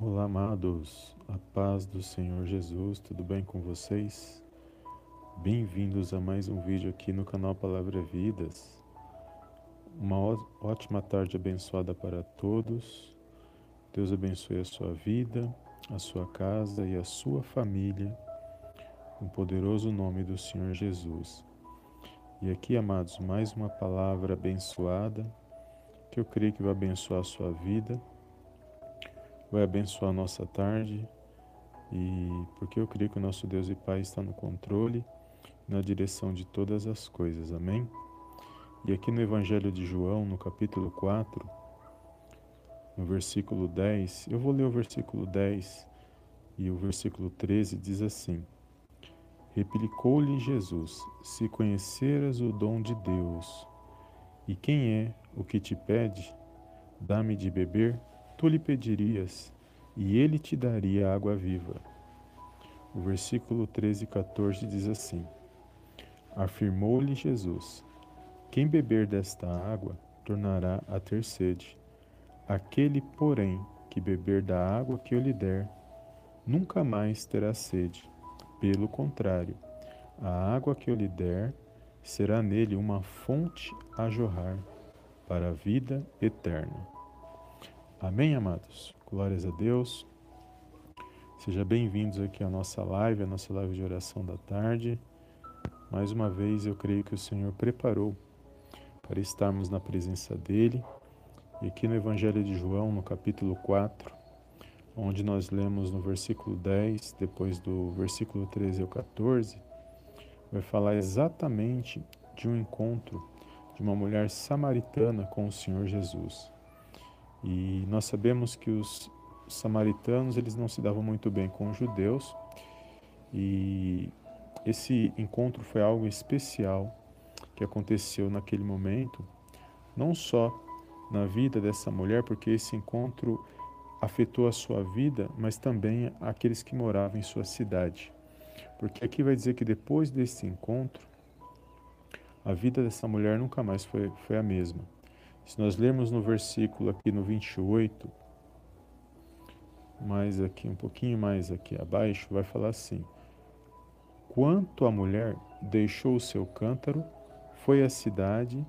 Olá, amados, a paz do Senhor Jesus, tudo bem com vocês? Bem-vindos a mais um vídeo aqui no canal Palavra Vidas. Uma ótima tarde abençoada para todos. Deus abençoe a sua vida, a sua casa e a sua família, no poderoso nome do Senhor Jesus. E aqui, amados, mais uma palavra abençoada que eu creio que vai abençoar a sua vida vai abençoar a nossa tarde e porque eu creio que o nosso Deus e Pai está no controle, na direção de todas as coisas. Amém? E aqui no Evangelho de João, no capítulo 4, no versículo 10, eu vou ler o versículo 10 e o versículo 13 diz assim: Replicou-lhe Jesus: Se conheceras o dom de Deus, e quem é o que te pede, dá-me de beber, tu lhe pedirias, e ele te daria água viva. O versículo 13 e 14 diz assim: Afirmou-lhe Jesus: Quem beber desta água tornará a ter sede. Aquele, porém, que beber da água que eu lhe der, nunca mais terá sede. Pelo contrário, a água que eu lhe der será nele uma fonte a jorrar para a vida eterna. Amém, amados? Glórias a Deus. Sejam bem-vindos aqui à nossa live, a nossa live de oração da tarde. Mais uma vez, eu creio que o Senhor preparou para estarmos na presença dEle. E aqui no Evangelho de João, no capítulo 4, onde nós lemos no versículo 10, depois do versículo 13 ao 14, vai falar exatamente de um encontro de uma mulher samaritana com o Senhor Jesus. E nós sabemos que os samaritanos eles não se davam muito bem com os judeus e esse encontro foi algo especial que aconteceu naquele momento, não só na vida dessa mulher, porque esse encontro afetou a sua vida, mas também aqueles que moravam em sua cidade. Porque aqui vai dizer que depois desse encontro, a vida dessa mulher nunca mais foi, foi a mesma. Se nós lermos no versículo aqui no 28, mais aqui, um pouquinho mais aqui abaixo, vai falar assim: Quanto a mulher deixou o seu cântaro, foi à cidade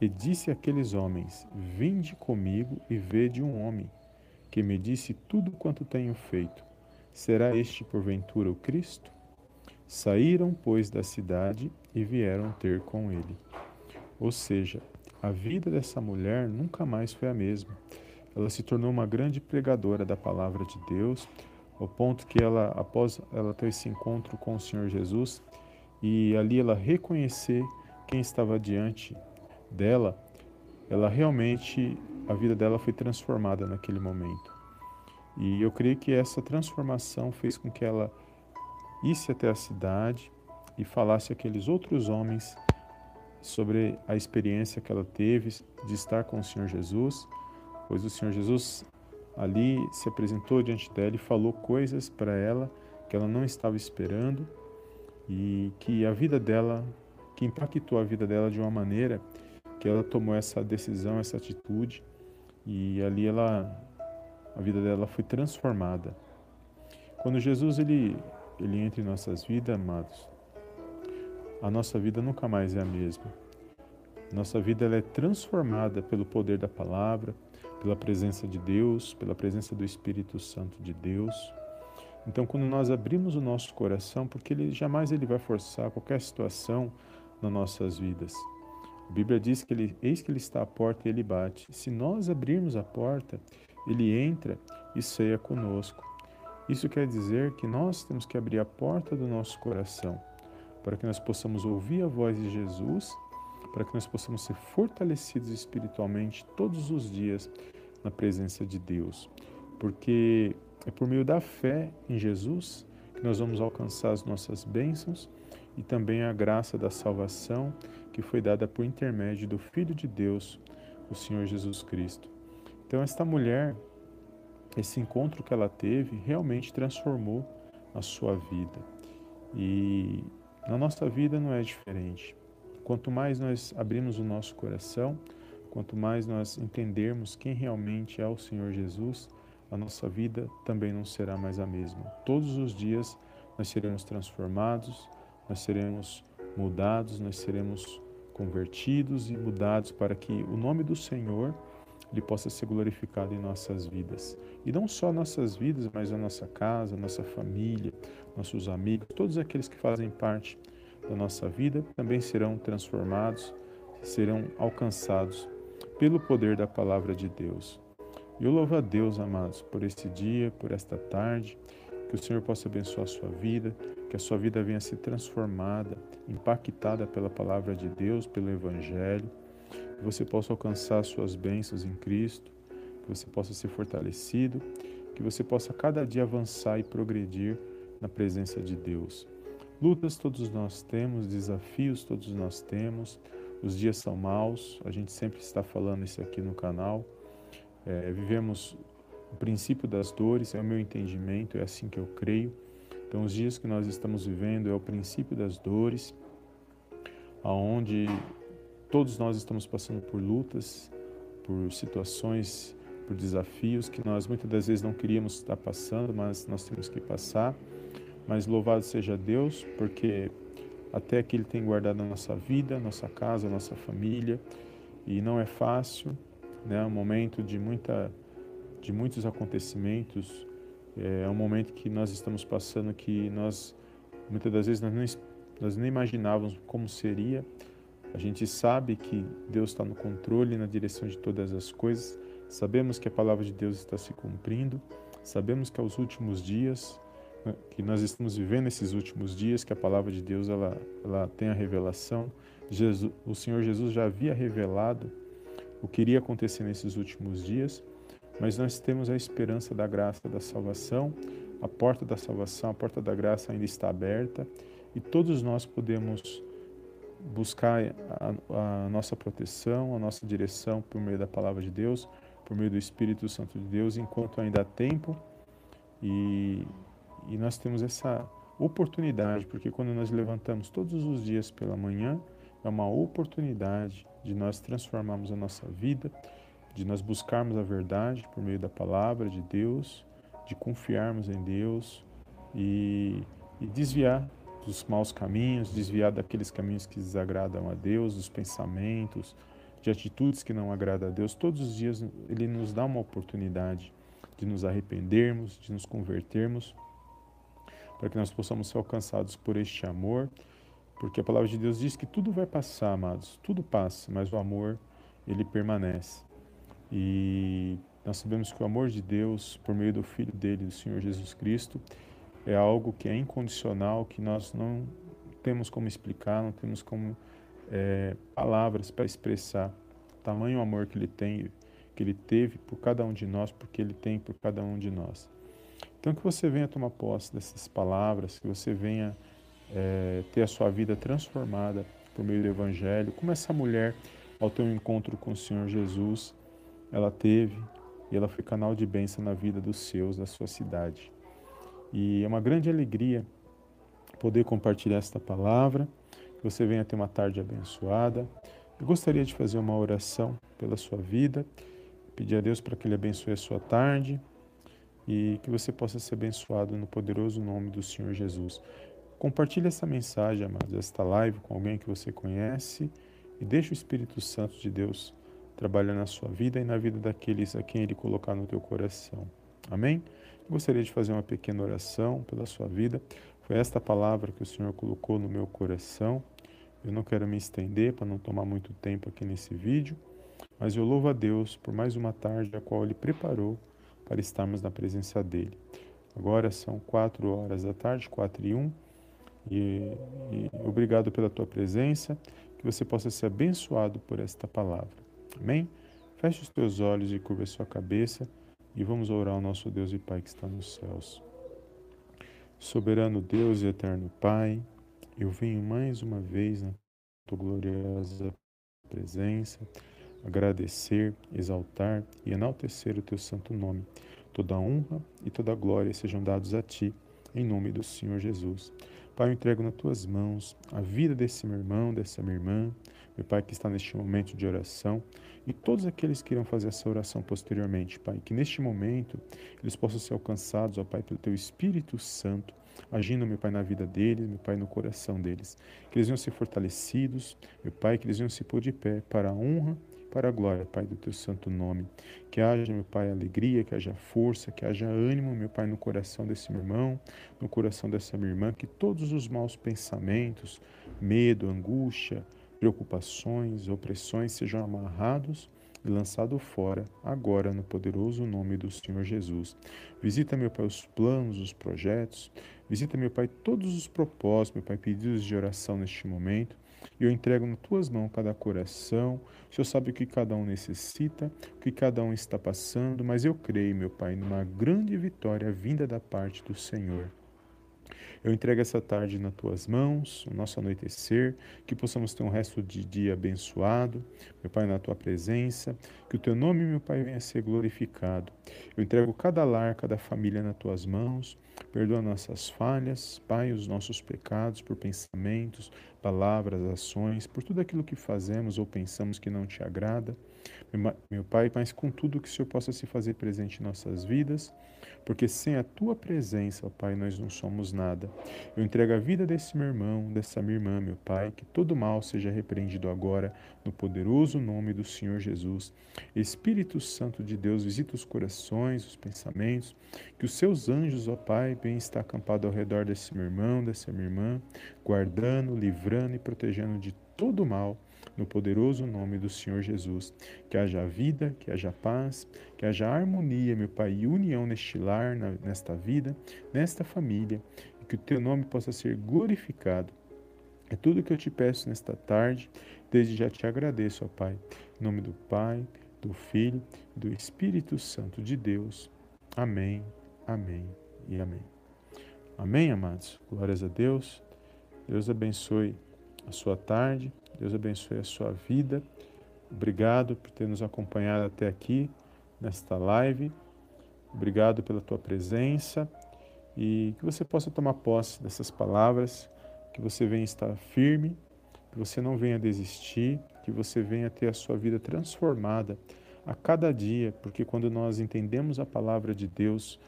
e disse àqueles homens: Vinde comigo e vede um homem que me disse tudo quanto tenho feito. Será este porventura o Cristo? Saíram, pois, da cidade e vieram ter com ele. Ou seja, a vida dessa mulher nunca mais foi a mesma. Ela se tornou uma grande pregadora da palavra de Deus, ao ponto que ela, após ela ter esse encontro com o Senhor Jesus, e ali ela reconhecer quem estava diante dela, ela realmente, a vida dela foi transformada naquele momento. E eu creio que essa transformação fez com que ela isse até a cidade e falasse àqueles outros homens sobre a experiência que ela teve de estar com o Senhor Jesus, pois o Senhor Jesus ali se apresentou diante dela e falou coisas para ela que ela não estava esperando e que a vida dela, que impactou a vida dela de uma maneira que ela tomou essa decisão, essa atitude e ali ela a vida dela foi transformada. Quando Jesus ele ele entra em nossas vidas, amados, a nossa vida nunca mais é a mesma. Nossa vida ela é transformada pelo poder da palavra, pela presença de Deus, pela presença do Espírito Santo de Deus. Então, quando nós abrimos o nosso coração, porque ele jamais ele vai forçar qualquer situação nas nossas vidas. A Bíblia diz que ele, eis que ele está à porta e ele bate. Se nós abrirmos a porta, ele entra e ceia conosco. Isso quer dizer que nós temos que abrir a porta do nosso coração para que nós possamos ouvir a voz de Jesus, para que nós possamos ser fortalecidos espiritualmente todos os dias na presença de Deus. Porque é por meio da fé em Jesus que nós vamos alcançar as nossas bênçãos e também a graça da salvação que foi dada por intermédio do Filho de Deus, o Senhor Jesus Cristo. Então, esta mulher, esse encontro que ela teve, realmente transformou a sua vida. E na nossa vida não é diferente. Quanto mais nós abrimos o nosso coração, quanto mais nós entendermos quem realmente é o Senhor Jesus, a nossa vida também não será mais a mesma. Todos os dias nós seremos transformados, nós seremos mudados, nós seremos convertidos e mudados para que o nome do Senhor ele possa ser glorificado em nossas vidas. E não só nossas vidas, mas a nossa casa, a nossa família, nossos amigos, todos aqueles que fazem parte da nossa vida também serão transformados, serão alcançados pelo poder da palavra de Deus. Eu louvo a Deus, amados, por este dia, por esta tarde, que o Senhor possa abençoar a sua vida, que a sua vida venha a ser transformada, impactada pela palavra de Deus, pelo Evangelho, que você possa alcançar suas bênçãos em Cristo, que você possa ser fortalecido, que você possa cada dia avançar e progredir na presença de Deus. Lutas todos nós temos, desafios todos nós temos, os dias são maus, a gente sempre está falando isso aqui no canal. É, vivemos o princípio das dores, é o meu entendimento, é assim que eu creio. Então, os dias que nós estamos vivendo é o princípio das dores, aonde todos nós estamos passando por lutas, por situações, por desafios que nós muitas das vezes não queríamos estar passando, mas nós temos que passar. Mas louvado seja Deus, porque até aqui Ele tem guardado a nossa vida, a nossa casa, a nossa família, e não é fácil, né? É um momento de, muita, de muitos acontecimentos, é um momento que nós estamos passando que nós, muitas das vezes, nós, não, nós nem imaginávamos como seria. A gente sabe que Deus está no controle, na direção de todas as coisas, sabemos que a palavra de Deus está se cumprindo, sabemos que aos últimos dias, né, que nós estamos vivendo esses últimos dias, que a palavra de Deus ela, ela tem a revelação. Jesus, o Senhor Jesus já havia revelado o que iria acontecer nesses últimos dias, mas nós temos a esperança da graça da salvação, a porta da salvação, a porta da graça ainda está aberta e todos nós podemos buscar a, a nossa proteção, a nossa direção por meio da palavra de Deus, por meio do Espírito Santo de Deus, enquanto ainda há tempo. E, e nós temos essa oportunidade, porque quando nós levantamos todos os dias pela manhã, é uma oportunidade de nós transformarmos a nossa vida, de nós buscarmos a verdade por meio da palavra de Deus, de confiarmos em Deus e, e desviar dos maus caminhos, desviar daqueles caminhos que desagradam a Deus, dos pensamentos, de atitudes que não agradam a Deus. Todos os dias Ele nos dá uma oportunidade de nos arrependermos, de nos convertermos, para que nós possamos ser alcançados por este amor porque a palavra de Deus diz que tudo vai passar, amados, tudo passa, mas o amor, ele permanece. E nós sabemos que o amor de Deus, por meio do Filho dele, do Senhor Jesus Cristo, é algo que é incondicional, que nós não temos como explicar, não temos como é, palavras para expressar tamanho amor que ele tem, que ele teve por cada um de nós, porque ele tem por cada um de nós. Então que você venha tomar posse dessas palavras, que você venha é, ter a sua vida transformada por meio do Evangelho, como essa mulher, ao ter um encontro com o Senhor Jesus, ela teve e ela foi canal de bênção na vida dos seus, da sua cidade. E é uma grande alegria poder compartilhar esta palavra, que você venha ter uma tarde abençoada. Eu gostaria de fazer uma oração pela sua vida, pedir a Deus para que Ele abençoe a sua tarde e que você possa ser abençoado no poderoso nome do Senhor Jesus. Compartilhe essa mensagem, amados, esta live com alguém que você conhece e deixe o Espírito Santo de Deus trabalhar na sua vida e na vida daqueles a quem Ele colocar no teu coração. Amém? Gostaria de fazer uma pequena oração pela sua vida. Foi esta palavra que o Senhor colocou no meu coração. Eu não quero me estender para não tomar muito tempo aqui nesse vídeo, mas eu louvo a Deus por mais uma tarde a qual Ele preparou para estarmos na presença dEle. Agora são quatro horas da tarde, quatro e um. E, e obrigado pela tua presença, que você possa ser abençoado por esta palavra. Amém? Feche os teus olhos e curva a sua cabeça e vamos orar ao nosso Deus e Pai que está nos céus. Soberano Deus e eterno Pai, eu venho mais uma vez na tua gloriosa presença agradecer, exaltar e enaltecer o teu santo nome. Toda honra e toda glória sejam dados a ti, em nome do Senhor Jesus. Pai, eu entrego nas tuas mãos a vida desse meu irmão, dessa minha irmã, meu Pai, que está neste momento de oração, e todos aqueles que irão fazer essa oração posteriormente, Pai, que neste momento eles possam ser alcançados, ó Pai, pelo Teu Espírito Santo, agindo, meu Pai, na vida deles, meu Pai, no coração deles. Que eles venham ser fortalecidos, meu Pai, que eles venham se pôr de pé para a honra para a glória, Pai, do teu santo nome. Que haja, meu Pai, alegria, que haja força, que haja ânimo, meu Pai, no coração desse meu irmão, no coração dessa minha irmã, que todos os maus pensamentos, medo, angústia, preocupações, opressões sejam amarrados e lançados fora, agora, no poderoso nome do Senhor Jesus. Visita, meu Pai, os planos, os projetos, visita, meu Pai, todos os propósitos, meu Pai, pedidos de oração neste momento e eu entrego nas tuas mãos cada coração. O Senhor sabe o que cada um necessita, o que cada um está passando, mas eu creio, meu Pai, numa grande vitória vinda da parte do Senhor. Eu entrego essa tarde nas tuas mãos, o nosso anoitecer, que possamos ter um resto de dia abençoado, meu Pai, na tua presença, que o teu nome, meu Pai, venha ser glorificado. Eu entrego cada lar, cada família nas tuas mãos, perdoa nossas falhas, Pai, os nossos pecados por pensamentos, palavras, ações, por tudo aquilo que fazemos ou pensamos que não te agrada. Meu Pai, mas com tudo que o Senhor possa se fazer presente em nossas vidas, porque sem a tua presença, ó Pai, nós não somos nada. Eu entrego a vida desse meu irmão, dessa minha irmã, meu Pai, que todo mal seja repreendido agora, no poderoso nome do Senhor Jesus. Espírito Santo de Deus, visita os corações, os pensamentos, que os seus anjos, ó Pai, venham estar acampados ao redor desse meu irmão, dessa minha irmã, guardando, livrando e protegendo de todo mal no poderoso nome do Senhor Jesus. Que haja vida, que haja paz, que haja harmonia, meu Pai, e união neste lar, nesta vida, nesta família, e que o teu nome possa ser glorificado. É tudo que eu te peço nesta tarde, desde já te agradeço, ó Pai. Em nome do Pai, do Filho e do Espírito Santo de Deus. Amém, amém e amém. Amém, amados? Glórias a Deus. Deus abençoe a sua tarde. Deus abençoe a sua vida. Obrigado por ter nos acompanhado até aqui nesta live. Obrigado pela tua presença e que você possa tomar posse dessas palavras, que você venha estar firme, que você não venha desistir, que você venha ter a sua vida transformada a cada dia, porque quando nós entendemos a palavra de Deus,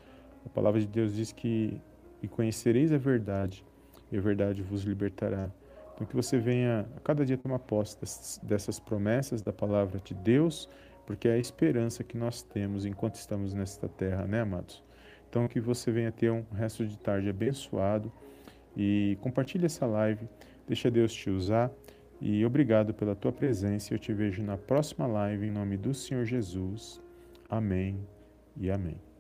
a palavra de Deus diz que e conhecereis a verdade, e a verdade vos libertará. Então, que você venha a cada dia tomar posse dessas promessas da palavra de Deus, porque é a esperança que nós temos enquanto estamos nesta terra, né, amados? Então, que você venha ter um resto de tarde abençoado e compartilhe essa live, deixa Deus te usar e obrigado pela tua presença. Eu te vejo na próxima live em nome do Senhor Jesus. Amém e amém.